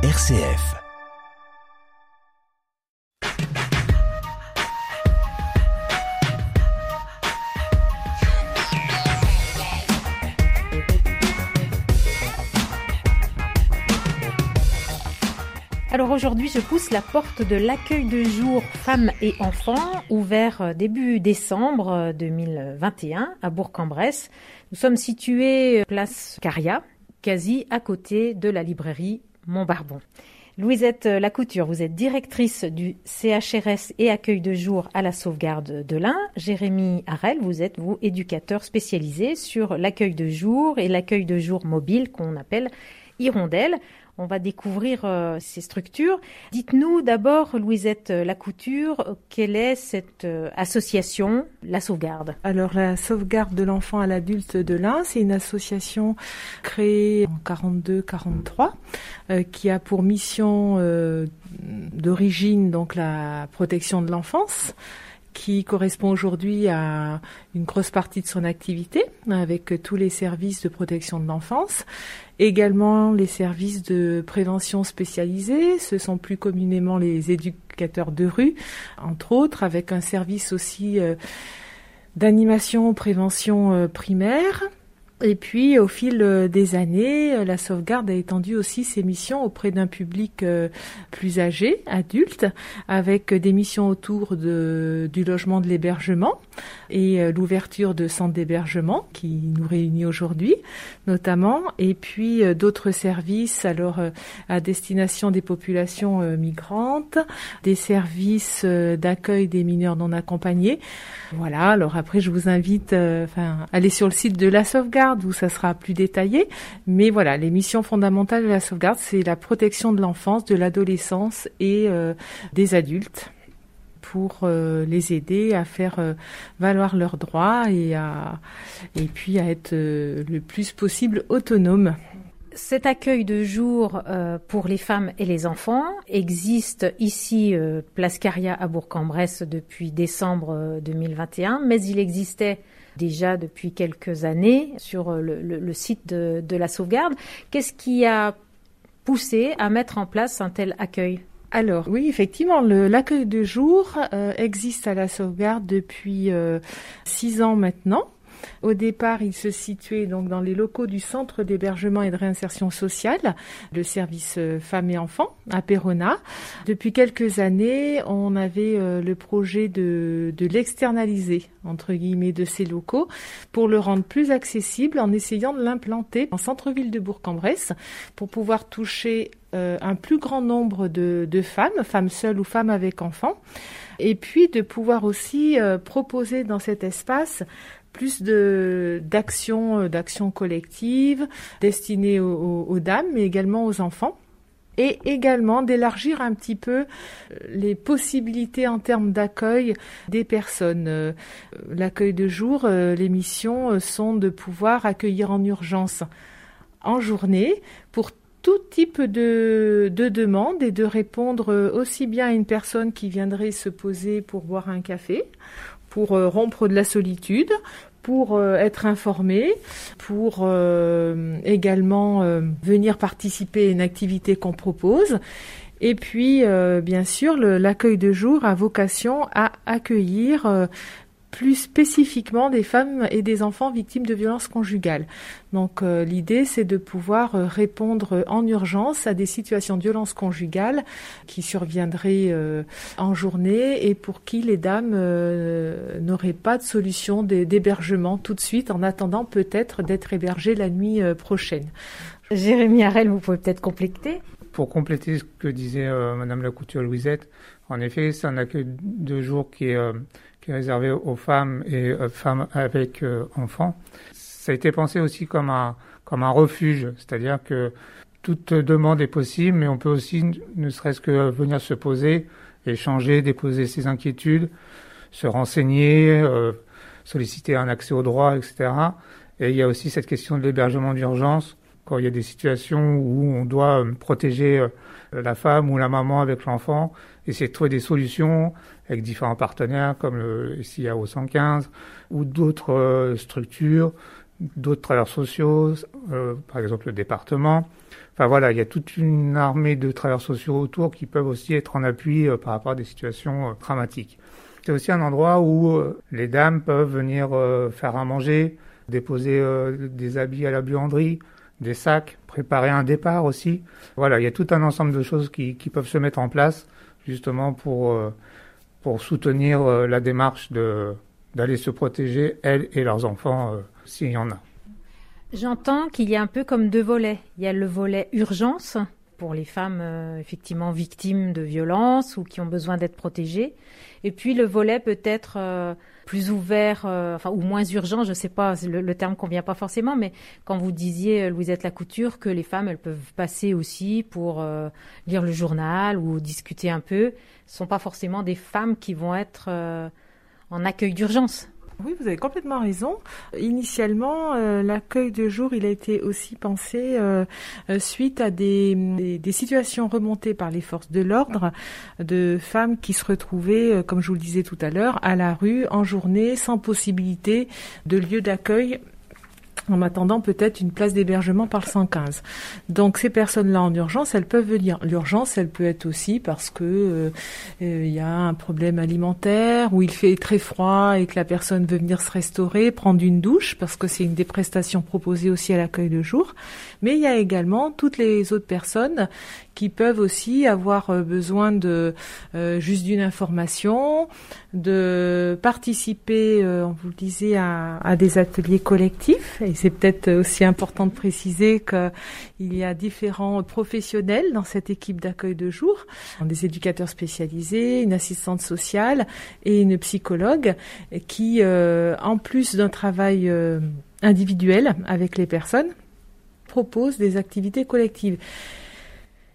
RCF. Alors aujourd'hui, je pousse la porte de l'accueil de jour femmes et enfants, ouvert euh, début décembre 2021 euh, à Bourg-en-Bresse. Nous sommes situés euh, place Caria, quasi à côté de la librairie Montbarbon. Louisette Lacouture, vous êtes directrice du CHRS et accueil de jour à la sauvegarde de l'Ain. Jérémy Harel, vous êtes, vous, éducateur spécialisé sur l'accueil de jour et l'accueil de jour mobile qu'on appelle Hirondelle. On va découvrir euh, ces structures. Dites-nous d'abord, Louisette Lacouture, quelle est cette euh, association, la sauvegarde? Alors, la sauvegarde de l'enfant à l'adulte de l'Ain, c'est une association créée en 42-43 euh, qui a pour mission d'origine donc la protection de l'enfance qui correspond aujourd'hui à une grosse partie de son activité avec tous les services de protection de l'enfance. Également les services de prévention spécialisés, ce sont plus communément les éducateurs de rue, entre autres, avec un service aussi euh, d'animation prévention euh, primaire et puis, au fil euh, des années, euh, la sauvegarde a étendu aussi ses missions auprès d'un public euh, plus âgé, adulte, avec des missions autour du logement de l'hébergement et l'ouverture de centres d'hébergement qui nous réunit aujourd'hui, notamment, et puis d'autres services, alors à destination des populations migrantes, des services d'accueil des mineurs non accompagnés. Voilà. Alors après, je vous invite, enfin, aller sur le site de la sauvegarde où ça sera plus détaillé. Mais voilà, les missions fondamentales de la sauvegarde, c'est la protection de l'enfance, de l'adolescence et euh, des adultes pour euh, les aider à faire euh, valoir leurs droits et, à, et puis à être le plus possible autonomes. Cet accueil de jour pour les femmes et les enfants existe ici, Place Caria à Bourg-en-Bresse, depuis décembre 2021, mais il existait déjà depuis quelques années sur le, site de, la sauvegarde. Qu'est-ce qui a poussé à mettre en place un tel accueil? Alors oui, effectivement, l'accueil de jour euh, existe à la sauvegarde depuis euh, six ans maintenant. Au départ, il se situait donc dans les locaux du Centre d'hébergement et de réinsertion sociale, le service euh, femmes et enfants à Perona. Depuis quelques années, on avait euh, le projet de, l'externaliser, entre guillemets, de ces locaux pour le rendre plus accessible en essayant de l'implanter en centre-ville de Bourg-en-Bresse pour pouvoir toucher euh, un plus grand nombre de, de, femmes, femmes seules ou femmes avec enfants, et puis de pouvoir aussi proposer dans cet espace plus de d'actions euh, collectives destinées aux, dames, mais également aux enfants et également d'élargir un petit peu euh, les possibilités en termes d'accueil des personnes. Euh, l'accueil de jour, les missions sont de pouvoir accueillir en urgence en journée pour tout type de, de demande et de répondre aussi bien à une personne qui viendrait se poser pour boire un café pour rompre de la solitude, pour euh, être informé, pour euh, également venir participer à une activité qu'on propose. Et puis, bien sûr, l'accueil de jour a vocation à accueillir plus spécifiquement des femmes et des enfants victimes de violences conjugales. Donc euh, l'idée c'est de pouvoir euh, répondre en urgence à des situations de violence conjugale qui surviendraient euh, en journée et pour qui les dames n'auraient pas de solution d'hébergement tout de suite en attendant peut-être d'être hébergées la nuit prochaine. Jérémy Harel, vous pouvez peut-être compléter Pour compléter ce que disait Madame la Couture Louisette, en effet c'est un accueil de jour qui est réservé aux femmes et aux femmes avec euh, enfants. Ça a été pensé aussi comme un, comme un refuge, c'est-à-dire que toute demande est possible, mais on peut aussi, ne serait-ce que venir se poser, échanger, déposer ses inquiétudes, se renseigner, euh, solliciter un accès au droit, etc. Et il y a aussi cette question de l'hébergement d'urgence, quand il y a des situations où on doit euh, protéger la femme ou la maman avec l'enfant, essayer de trouver des solutions avec différents partenaires comme le SIAO 115 ou d'autres euh, structures, d'autres travailleurs sociaux, par exemple le département. Enfin voilà, il y a toute une armée de travailleurs sociaux autour qui peuvent aussi être en appui par rapport à des situations dramatiques. C'est aussi un endroit où les dames peuvent venir faire à manger, déposer des habits à la buanderie, des sacs, préparer un départ aussi. Voilà, il y a tout un ensemble de choses qui, peuvent se mettre en place justement pour, euh, pour soutenir euh, la démarche de, d'aller se protéger, elles et leurs enfants, euh, s'il y en a. J'entends qu'il y a un peu comme deux volets. Il y a le volet urgence pour les femmes effectivement victimes de violences ou qui ont besoin d'être protégées. Et puis le volet peut-être plus ouvert, euh, enfin ou moins urgent, je sais pas, le, le, terme convient pas forcément, mais quand vous disiez euh, Louisette Lacouture que les femmes elles peuvent passer aussi pour euh, lire le journal ou discuter un peu, ce sont pas forcément des femmes qui vont être en accueil d'urgence. Oui, vous avez complètement raison. Initialement, euh, l'accueil de jour, il a été aussi pensé euh, euh, suite à des, des, situations remontées par les forces de l'ordre de femmes qui se retrouvaient, comme je vous le disais tout à l'heure, à la rue en journée sans possibilité de lieu d'accueil en attendant peut-être une place d'hébergement par le 115. Donc ces personnes-là en urgence, elles peuvent venir. L'urgence, elle peut être aussi parce que euh, euh, il y a un problème alimentaire ou il fait très froid et que la personne veut venir se restaurer, prendre une douche parce que c'est une des prestations proposées aussi à l'accueil de jour. Mais il y a également toutes les autres personnes qui peuvent aussi avoir euh, besoin de euh, juste d'une information, de participer, euh, on vous le disait, à, à des ateliers collectifs. Et c'est peut-être aussi important de préciser qu'il y a différents professionnels dans cette équipe d'accueil de jour, des éducateurs spécialisés, une assistante sociale et une psychologue qui, en plus d'un travail individuel avec les personnes, proposent des activités collectives.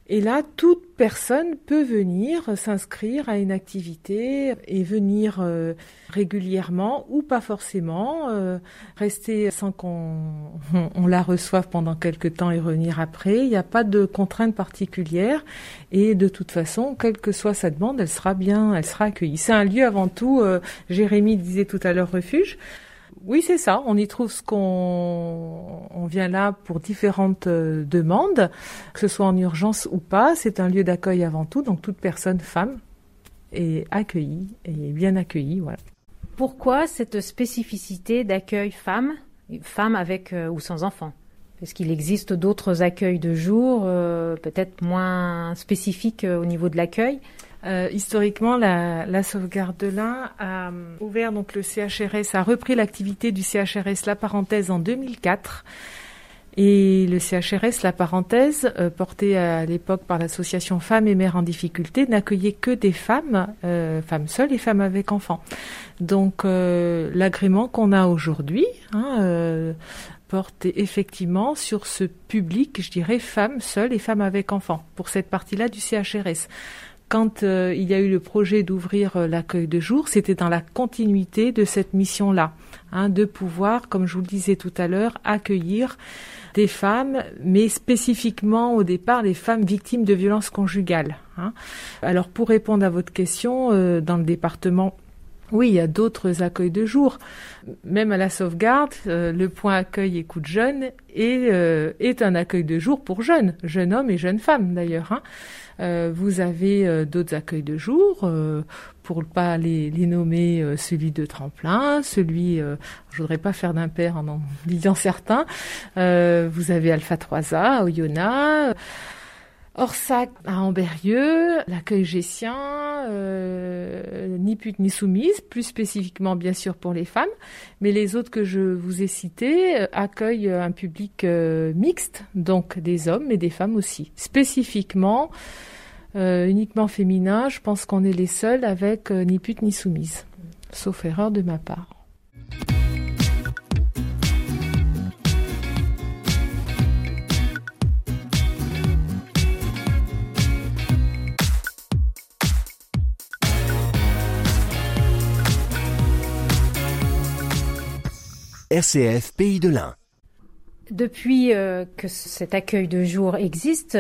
Et là, toute personne peut venir s'inscrire à une activité et venir euh, régulièrement ou pas forcément, euh, rester sans qu'on on, la reçoive pendant quelque temps et revenir après. Il n'y a pas de contrainte particulière et de toute façon, quelle que soit sa demande, elle sera bien, elle sera accueillie. C'est un lieu avant tout, euh, Jérémy disait tout à l'heure refuge. Oui, c'est ça. On y trouve ce qu'on on vient là pour différentes euh, demandes, que ce soit en urgence ou pas. C'est un lieu d'accueil avant tout, donc toute personne femme est accueillie et bien accueillie. Voilà. Pourquoi cette spécificité d'accueil femme, femme avec euh, ou sans enfants Est-ce qu'il existe d'autres accueils de jour, euh, peut-être moins spécifiques au niveau de l'accueil? Euh, historiquement, la, la sauvegarde de l'Ain a euh, ouvert donc le CHRS, a repris l'activité du CHRS La Parenthèse en 2004. Et le CHRS, la parenthèse, euh, porté à l'époque par l'association Femmes et Mères en difficulté, n'accueillait que des femmes, euh, femmes seules et femmes avec enfants. Donc l'agrément qu'on a aujourd'hui hein, porte effectivement sur ce public, je dirais, femmes seules et femmes avec enfants, pour cette partie-là du CHRS quand euh, il y a eu le projet d'ouvrir euh, l'accueil de jour, c'était dans la continuité de cette mission-là, hein, de pouvoir, comme je vous le disais tout à l'heure, accueillir des femmes, mais spécifiquement au départ les femmes victimes de violences conjugales. Hein. Alors pour répondre à votre question, euh, dans le département oui, il y a d'autres accueils de jour. Même à la sauvegarde, le point accueil écoute jeune est, est un accueil de jour pour jeunes, jeunes hommes et jeunes femmes d'ailleurs. Hein. Euh, vous avez euh, d'autres accueils de jour, euh, pour ne pas les, les nommer, celui de tremplin, celui, je voudrais pas faire d'impair en en disant certains. vous avez Alpha 3A à Oyonnax. Orsac à Amberieux, l'accueil gessien, euh, ni pute ni soumise, plus spécifiquement bien sûr pour les femmes, mais les autres que je vous ai cités euh, accueillent un public euh, mixte, donc des hommes et des femmes aussi. Spécifiquement, euh, uniquement féminin, je pense qu'on est les seuls avec ni pute ni soumise, sauf erreur de ma part. RCF Pays de l'Ain. Depuis euh, que cet accueil de jour existe,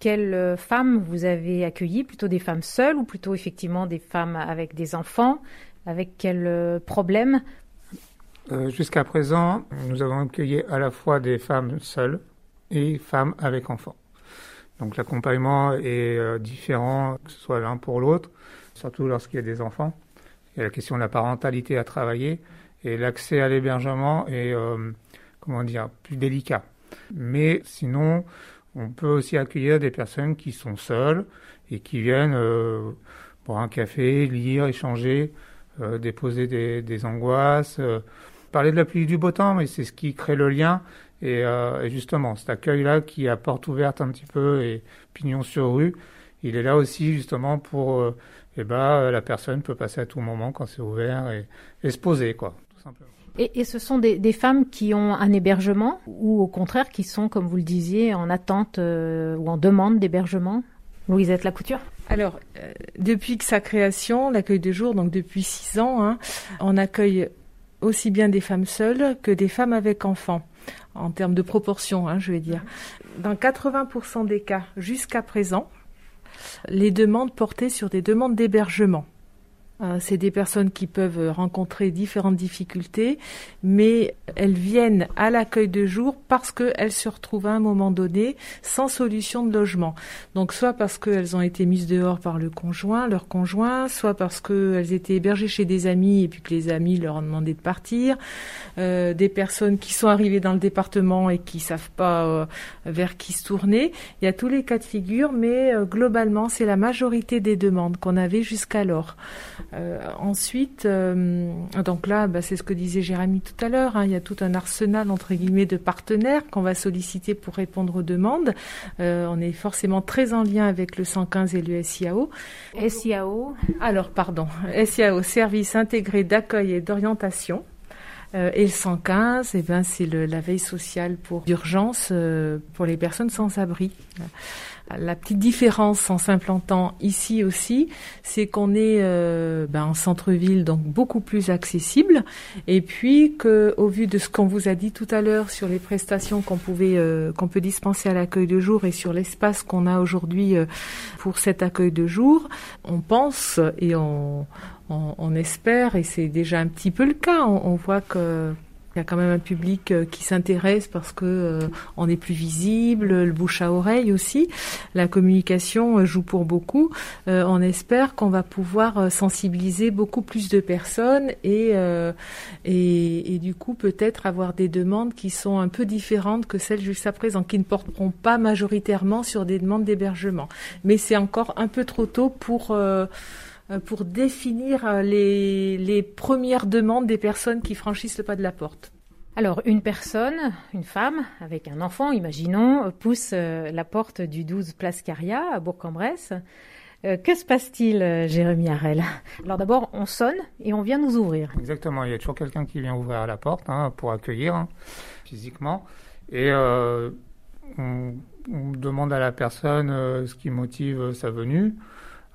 quelles euh, femmes vous avez accueillies? Plutôt des femmes seules ou plutôt effectivement des femmes avec des enfants? Avec quels euh, problèmes? Jusqu'à présent, nous avons accueilli à la fois des femmes seules et femmes avec enfants. Donc l'accompagnement est différent, que ce soit l'un pour l'autre, surtout lorsqu'il y a des enfants. Il y a la question de la parentalité à travailler et l'accès à l'hébergement est, comment dire, plus délicat. Mais sinon, on peut aussi accueillir des personnes qui sont seules et qui viennent euh, boire un café, lire, échanger, euh, déposer des, angoisses, euh, parler de la pluie du beau temps, mais c'est ce qui crée le lien. Et, justement, cet accueil-là qui a porte ouverte un petit peu et pignon sur rue, il est là aussi justement pour, eh ben, la personne peut passer à tout moment quand c'est ouvert et, et se poser, quoi, tout simplement. Et, ce sont des, femmes qui ont un hébergement ou au contraire qui sont, comme vous le disiez, en attente euh, ou en demande d'hébergement? Louisette Lacouture? Alors, euh, depuis que sa création, l'accueil de jour, donc depuis six ans, hein, on accueille aussi bien des femmes seules que des femmes avec enfants, en termes de proportion, hein, je vais dire. Dans 80% des cas jusqu'à présent, les demandes portaient sur des demandes d'hébergement. Euh, c'est des personnes qui peuvent rencontrer différentes difficultés, mais elles viennent à l'accueil de jour parce qu'elles se retrouvent à un moment donné sans solution de logement. Donc soit parce qu'elles ont été mises dehors par le conjoint, leur conjoint, soit parce qu'elles étaient hébergées chez des amis et puis que les amis leur ont demandé de partir, euh, des personnes qui sont arrivées dans le département et qui savent pas euh, vers qui se tourner. Il y a tous les cas de figure, mais globalement c'est la majorité des demandes qu'on avait jusqu'alors. Euh, ensuite, euh, donc là, bah, c'est ce que disait Jérémy tout à l'heure, hein, il y a tout un arsenal entre guillemets de partenaires qu'on va solliciter pour répondre aux demandes. Euh, on est forcément très en lien avec le 115 et le SIAO. SIAO Alors, pardon, SIAO, Service intégré d'accueil et d'orientation. et le 115, eh ben, c'est la veille sociale pour d'urgence pour les personnes sans abri. La petite différence en s'implantant ici aussi, c'est qu'on est, euh, ben, en centre-ville, donc beaucoup plus accessible, et puis que, au vu de ce qu'on vous a dit tout à l'heure sur les prestations qu'on pouvait, euh, qu'on peut dispenser à l'accueil de jour et sur l'espace qu'on a aujourd'hui euh, pour cet accueil de jour, on pense et on, on, espère, et c'est déjà un petit peu le cas, on voit que il y a quand même un public euh, qui s'intéresse parce que euh, on est plus visible, le bouche à oreille aussi. La communication euh, joue pour beaucoup. on espère qu'on va pouvoir sensibiliser beaucoup plus de personnes et, et, et du coup peut-être avoir des demandes qui sont un peu différentes que celles jusqu'à présent, qui ne porteront pas majoritairement sur des demandes d'hébergement. Mais c'est encore un peu trop tôt pour euh, pour définir euh, les, les premières demandes des personnes qui franchissent le pas de la porte. Alors, une personne, une femme, avec un enfant, imaginons, pousse euh, la porte du 12 Place Caria à Bourg-en-Bresse. que se passe-t-il, Jérémy Harel? Alors d'abord, on sonne et on vient nous ouvrir. Exactement, il y a toujours quelqu'un qui vient ouvrir la porte hein, pour accueillir hein, physiquement. Et on, on, demande à la personne ce qui motive sa venue.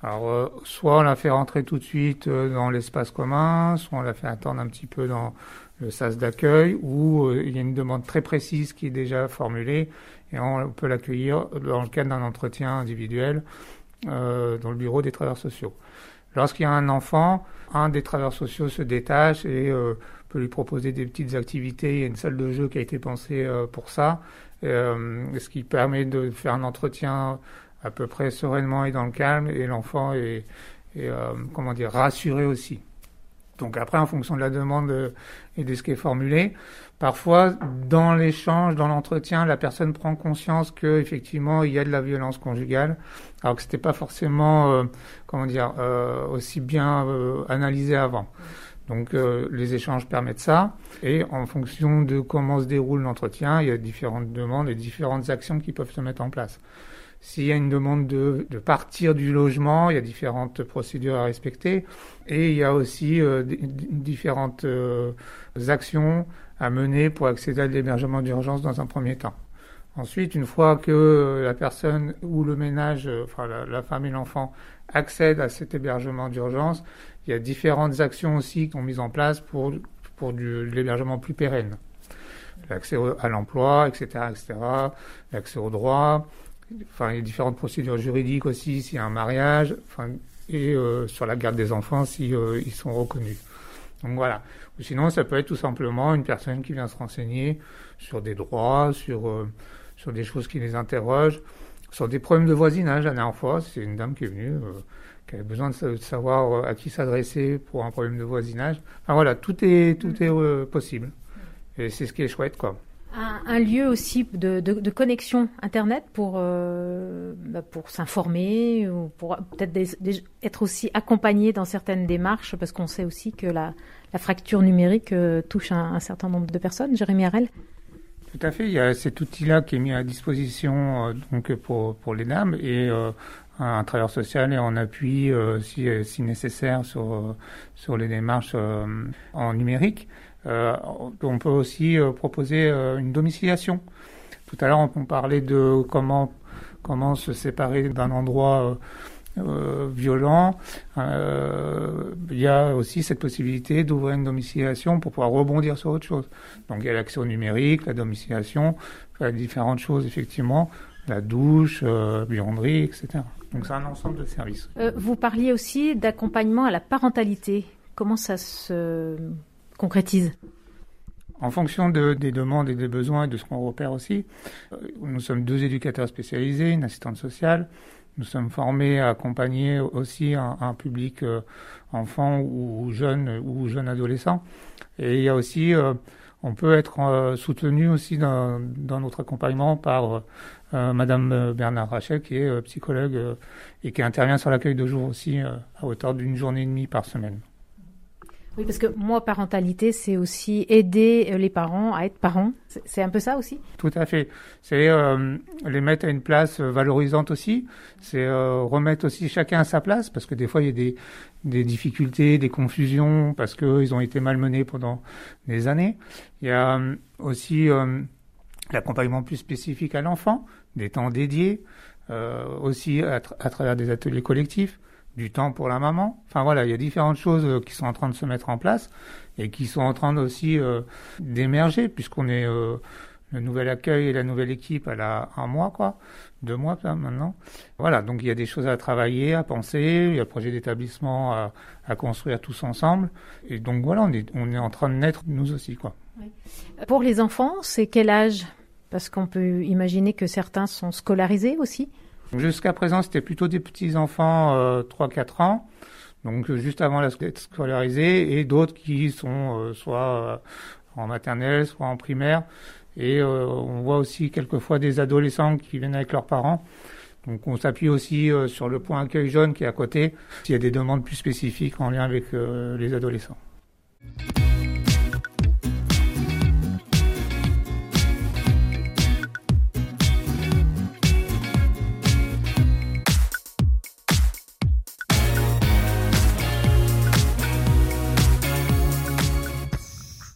Alors, euh, soit on la fait rentrer tout de suite euh, dans l'espace commun, soit on la fait attendre un petit peu dans le sas d'accueil, ou euh, il y a une demande très précise qui est déjà formulée, et on peut l'accueillir dans le cadre d'un entretien individuel dans le bureau des travailleurs sociaux. Lorsqu'il y a un enfant, un des travailleurs sociaux se détache et peut lui proposer des petites activités. Il y a une salle de jeu qui a été pensée pour ça, ce qui permet de faire un entretien à peu près sereinement et dans le calme, et l'enfant est, euh, comment dire, rassuré aussi. Donc après, en fonction de la demande et de ce qui est formulé, parfois dans l'échange, dans l'entretien, la personne prend conscience que effectivement il y a de la violence conjugale, alors que c'était pas forcément, euh, comment dire, euh, aussi bien analysé avant. Donc les échanges permettent ça, et en fonction de comment se déroule l'entretien, il y a différentes demandes et différentes actions qui peuvent se mettre en place. S'il y a une demande de, partir du logement, il y a différentes procédures à respecter et il y a aussi euh, différentes euh, actions à mener pour accéder à l'hébergement d'urgence dans un premier temps. Ensuite, une fois que la personne ou le ménage, euh, enfin la, femme et l'enfant accèdent à cet hébergement d'urgence, il y a différentes actions aussi qui sont mises en place pour, pour l'hébergement plus pérenne. L'accès à l'emploi, etc., etc., l'accès aux droits, Enfin, il y a différentes procédures juridiques aussi s'il y a un mariage, enfin, et euh, sur la garde des enfants si euh, sont reconnus. Donc voilà. Sinon, ça peut être tout simplement une personne qui vient se renseigner sur des droits, sur, euh, sur des choses qui les interrogent, sur des problèmes de voisinage. La dernière fois, c'est une dame qui est venue, qui avait besoin de, savoir à qui s'adresser pour un problème de voisinage. Enfin voilà, tout est, tout est possible. Et c'est ce qui est chouette, quoi. Un, lieu aussi de, connexion Internet pour, bah, pour s'informer ou pour peut-être être aussi accompagné dans certaines démarches parce qu'on sait aussi que la, fracture numérique euh, touche un, certain nombre de personnes. Jérémy Harel Tout à fait. Il y a cet outil-là qui est mis à disposition euh, donc pour, pour les dames et euh, un travailleur social est en appui si, si, nécessaire sur, sur les démarches en numérique. On peut aussi proposer une domiciliation. Tout à l'heure, on parlait de comment, comment se séparer d'un endroit euh, violent, euh, il y a aussi cette possibilité d'ouvrir une domiciliation pour pouvoir rebondir sur autre chose. Donc il y a l'accès au numérique, la domiciliation, différentes choses effectivement, la douche, euh, buanderie, etc. Donc c'est un ensemble de services. Euh, vous parliez aussi d'accompagnement à la parentalité. Comment ça se concrétise en fonction de, des demandes et des besoins et de ce qu'on repère aussi, nous sommes deux éducateurs spécialisés, une assistante sociale, nous sommes formés à accompagner aussi un, public euh, enfant ou, jeune ou jeune adolescent. Et il y a aussi, euh, on peut être euh, soutenu aussi dans, dans, notre accompagnement par Madame Bernard Rachel, qui est psychologue et qui intervient sur l'accueil de jour aussi à hauteur d'une journée et demie par semaine. Oui, parce que moi, parentalité, c'est aussi aider euh, les parents à être parents. C'est un peu ça aussi? Tout à fait. C'est euh, les mettre à une place euh, valorisante aussi. C'est remettre aussi chacun à sa place, parce que des fois, il y a des, des difficultés, des confusions, parce qu'ils ont été malmenés pendant des années. Il y a aussi l'accompagnement plus spécifique à l'enfant, des temps dédiés, aussi à, à travers des ateliers collectifs du temps pour la maman. Enfin voilà, il y a différentes choses euh, qui sont en train de se mettre en place et qui sont en train aussi euh, d'émerger puisqu'on est euh, le nouvel accueil et la nouvelle équipe elle a un mois quoi, deux mois maintenant. Voilà, donc il y a des choses à travailler, à penser, il y a un projet d'établissement à, à, construire tous ensemble et donc voilà, on est on est en train de naître nous aussi quoi. Pour les enfants, c'est quel âge? Parce qu'on peut imaginer que certains sont scolarisés aussi. Jusqu'à présent, c'était plutôt des petits enfants euh, 3-4 ans, donc euh, juste avant d'être scolarisés, et d'autres qui sont euh, soit euh, en maternelle, soit en primaire. Et on voit aussi quelquefois des adolescents qui viennent avec leurs parents. Donc on s'appuie aussi sur le point accueil jaune qui est à côté, s'il y a des demandes plus spécifiques en lien avec les adolescents.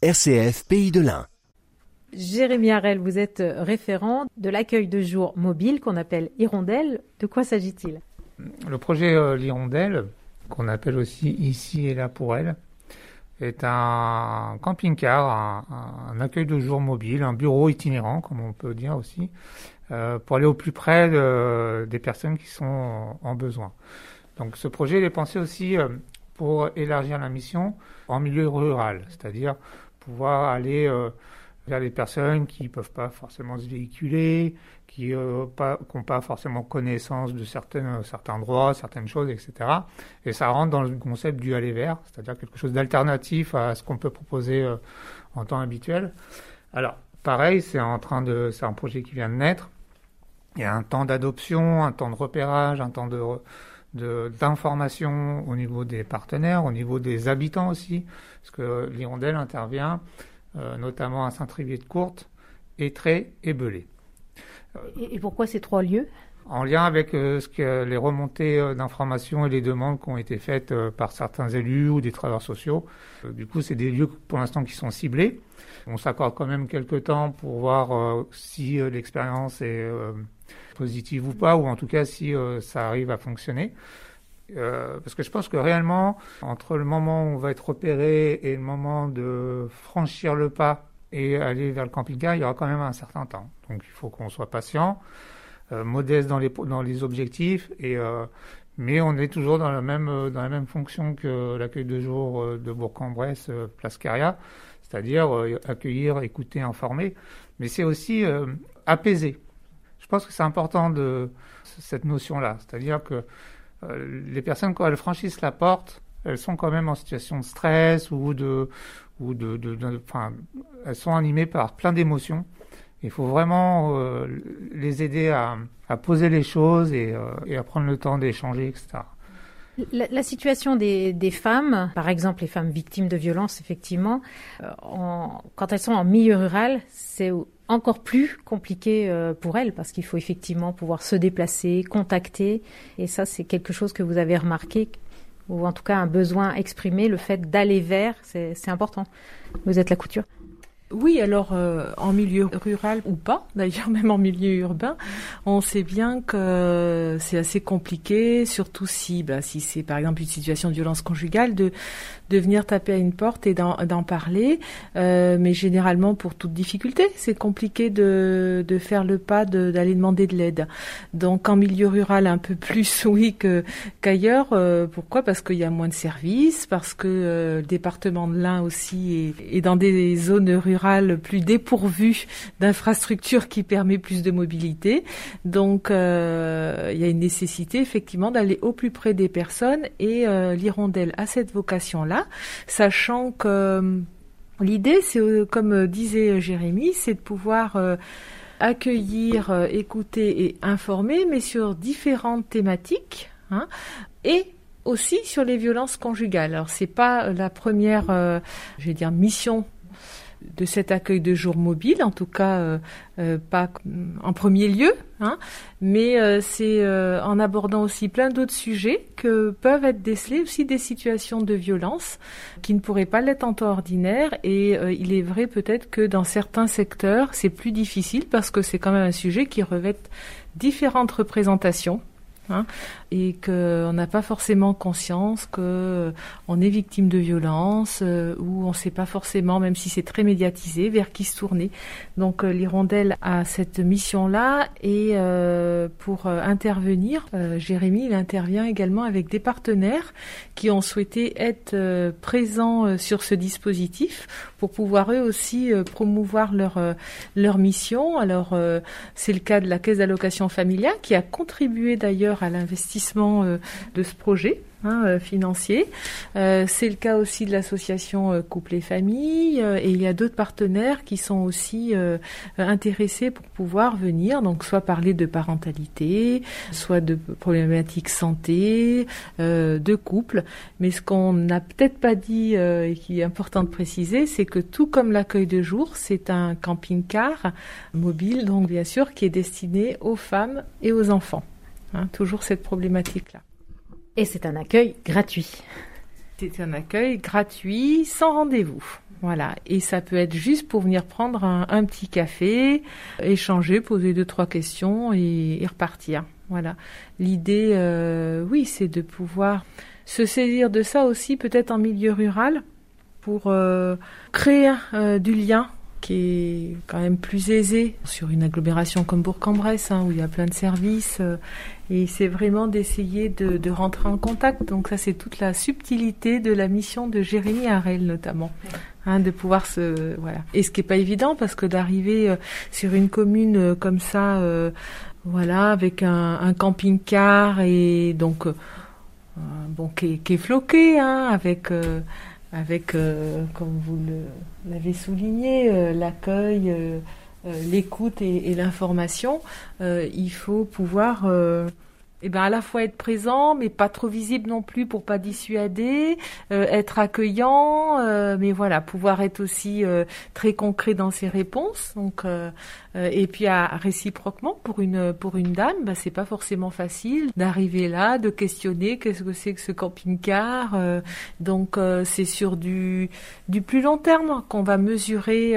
RCF Pays de l'Ain. Jérémy Harel, vous êtes référent de l'accueil de jour mobile qu'on appelle Hirondelle. De quoi s'agit-il? Le projet euh, L'Hirondelle, qu'on appelle aussi Ici et là pour elle, est un camping-car, un, accueil de jour mobile, un bureau itinérant, comme on peut dire aussi, euh, pour aller au plus près des personnes qui sont en, besoin. Donc ce projet est pensé aussi euh, pour élargir la mission en milieu rural, c'est-à-dire pouvoir aller euh, vers les personnes qui ne peuvent pas forcément se véhiculer, qui n'ont euh, pas, forcément connaissance de certains, droits, certaines choses, etc. Et ça rentre dans le concept du aller vers, c'est-à-dire quelque chose d'alternatif à ce qu'on peut proposer euh, en temps habituel. Alors, pareil, c'est en train de, c'est un projet qui vient de naître. Il y a un temps d'adoption, un temps de repérage, un temps d'information au niveau des partenaires, au niveau des habitants aussi, parce que l'hirondelle intervient euh, notamment à Saint-Trivier-de-Courte, Étré et Belay. Et, pourquoi ces trois lieux? En lien avec euh, ce que, les remontées euh, d'informations et les demandes qui ont été faites par certains élus ou des travailleurs sociaux. du coup, c'est des lieux pour l'instant qui sont ciblés. On s'accorde quand même quelques temps pour voir si l'expérience est positive ou pas, ou en tout cas si ça arrive à fonctionner. Euh, parce que je pense que réellement, entre le moment où on va être repéré et le moment de franchir le pas et aller vers le camping-car, il y aura quand même un certain temps. Donc il faut qu'on soit patient, euh, modeste dans les, dans les objectifs, et, mais on est toujours dans la même, dans la même fonction que l'accueil de jour de Bourg-en-Bresse, Place Caria, c'est-à-dire accueillir, écouter, informer, mais c'est aussi apaiser. Je pense que c'est important de cette notion-là, c'est-à-dire que les personnes, quand elles franchissent la porte, elles sont quand même en situation de stress ou de, ou de, de, enfin, elles sont animées par plein d'émotions. Il faut vraiment euh, les aider à, à, poser les choses et, euh, et, à prendre le temps d'échanger, etc. La, la situation des, des, femmes, par exemple les femmes victimes de violences, effectivement, euh, en, quand elles sont en milieu rural, c'est encore plus compliqué pour elles parce qu'il faut effectivement pouvoir se déplacer, contacter. Et ça, c'est quelque chose que vous avez remarqué ou en tout cas un besoin exprimé, le fait d'aller vers, c'est important. Vous êtes la couture. Oui, alors euh, en milieu rural ou pas, d'ailleurs même en milieu urbain, on sait bien que c'est assez compliqué, surtout si, bah, si c'est par exemple une situation de violence conjugale, de venir taper à une porte et d'en parler. Euh, mais généralement, pour toute difficulté, c'est compliqué de, faire le pas d'aller demander de l'aide. Donc en milieu rural, un peu plus, oui, qu'ailleurs. Euh, pourquoi? Parce qu'il y a moins de services, parce que le département de l'Ain aussi est, dans des zones rurales plus dépourvues d'infrastructures qui permet plus de mobilité. Donc euh, il y a une nécessité effectivement d'aller au plus près des personnes et euh, l'hirondelle a cette vocation-là sachant que euh, l'idée, c'est euh, comme disait Jérémy, c'est de pouvoir accueillir, écouter et informer, mais sur différentes thématiques, hein, et aussi sur les violences conjugales. Alors c'est pas la première, je vais dire, mission de cet accueil de jour mobile, en tout cas euh, euh, pas en premier lieu, hein, mais euh, c'est en abordant aussi plein d'autres sujets que peuvent être décelés aussi des situations de violence qui ne pourraient pas l'être en temps ordinaire. Et il est vrai peut-être que dans certains secteurs c'est plus difficile parce que c'est quand même un sujet qui revêt différentes représentations Hein, et qu'on n'a pas forcément conscience que euh, est victime de violence euh, ou on ne sait pas forcément, même si c'est très médiatisé, vers qui se tourner. Donc euh, l'hirondelle a cette mission-là et pour intervenir, Jérémy intervient également avec des partenaires qui ont souhaité être présents sur ce dispositif pour pouvoir eux aussi promouvoir leur leur mission. Alors c'est le cas de la caisse d'allocation familiale qui a contribué d'ailleurs à l'investissement euh, de ce projet. Hein, euh, financier. Euh, c'est le cas aussi de l'association Couple et Famille et il y a d'autres partenaires qui sont aussi intéressés pour pouvoir venir, donc soit parler de parentalité, soit de problématiques santé, de couple. Mais ce qu'on n'a peut-être pas dit et qui est important de préciser, c'est que tout comme l'accueil de jour, c'est un camping-car mobile, donc bien sûr, qui est destiné aux femmes et aux enfants. Hein, toujours cette problématique-là. Et c'est un accueil gratuit. C'est un accueil gratuit, sans rendez-vous. Voilà. Et ça peut être juste pour venir prendre un, petit café, échanger, poser deux, trois questions et, repartir. Voilà. L'idée, euh, oui, c'est de pouvoir se saisir de ça aussi, peut-être en milieu rural, pour euh, créer euh, du lien qui est quand même plus aisé sur une agglomération comme Bourg-en-Bresse, hein, où il y a plein de services. Euh, et c'est vraiment d'essayer de, de, rentrer en contact. Donc ça, c'est toute la subtilité de la mission de Jérémy Harel, notamment. Hein, de pouvoir se... Voilà. Et ce qui est pas évident, parce que d'arriver euh, sur une commune euh, comme ça, voilà, avec un, un camping-car et donc... bon, qui est, qui est floqué, hein, avec avec, euh, comme vous l'avez souligné, euh, l'accueil, euh, l'écoute et, et l'information, il faut pouvoir eh ben à la fois être présent, mais pas trop visible non plus pour pas dissuader, euh, être accueillant, euh, mais voilà, pouvoir être aussi euh, très concret dans ses réponses. Donc, et puis à, réciproquement pour une pour une dame, bah, c'est pas forcément facile d'arriver là, de questionner qu'est-ce que c'est que ce camping-car. donc c'est sur du du plus long terme qu'on va mesurer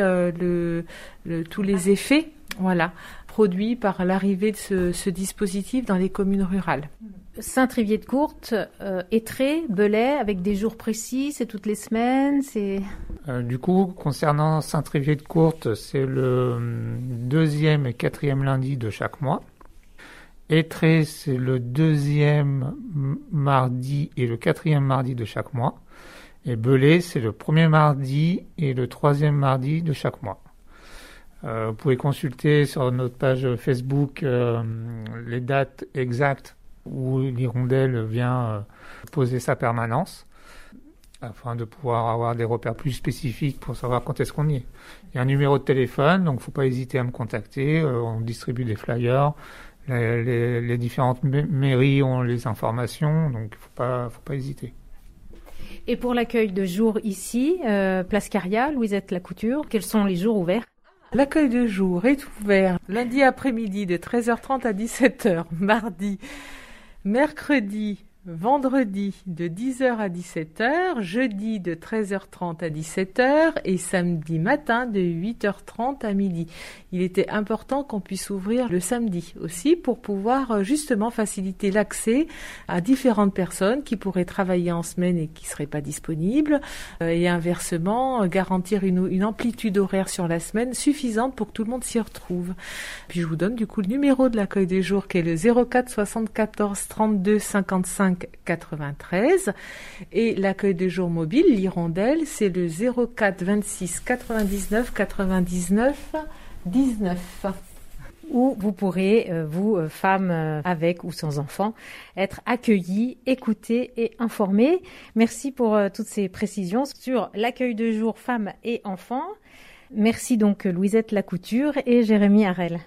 tous les effets. Voilà produit par l'arrivée de ce, dispositif dans les communes rurales. Saint-Trivier-de-Courte, euh, Étré, Belay, avec des jours précis, c'est toutes les semaines, c'est... Euh, du coup, concernant Saint-Trivier-de-Courte, c'est le hum, deuxième et quatrième lundi de chaque mois. Étré, c'est le deuxième mardi et le quatrième mardi de chaque mois. Et Belay, c'est le premier mardi et le troisième mardi de chaque mois. Euh, vous pouvez consulter sur notre page Facebook euh, les dates exactes où l'hirondelle vient euh, poser sa permanence afin de pouvoir avoir des repères plus spécifiques pour savoir quand est-ce qu'on y est. Il y a un numéro de téléphone, donc faut pas hésiter à me contacter. on distribue des flyers. Les, différentes mairies ont les informations, donc faut pas, faut pas hésiter. Et pour l'accueil de jour ici, Place Caria, Louisette Lacouture, quels sont les jours ouverts? L'accueil de jour est ouvert lundi après-midi de 13h30 à 17h, mardi, mercredi, vendredi de 10h à 17h, jeudi de 13h30 à 17h et samedi matin de 8h30 à midi. Il était important qu'on puisse ouvrir le samedi aussi pour pouvoir euh, justement faciliter l'accès à différentes personnes qui pourraient travailler en semaine et qui seraient pas disponibles euh, et inversement garantir une, une amplitude horaire sur la semaine suffisante pour que tout le monde s'y retrouve. Puis je vous donne du coup le numéro de l'accueil des jours qui est le 04 74 32 55 93 et l'accueil de jour mobile, l'hirondelle, c'est le 04 26 99 99 19 où vous pourrez, euh, vous, euh, femmes euh, avec ou sans enfants, être accueillies, écoutées et informées. Merci pour toutes ces précisions sur l'accueil de jour femmes et enfants. Merci donc Louisette Lacouture et Jérémy Harel.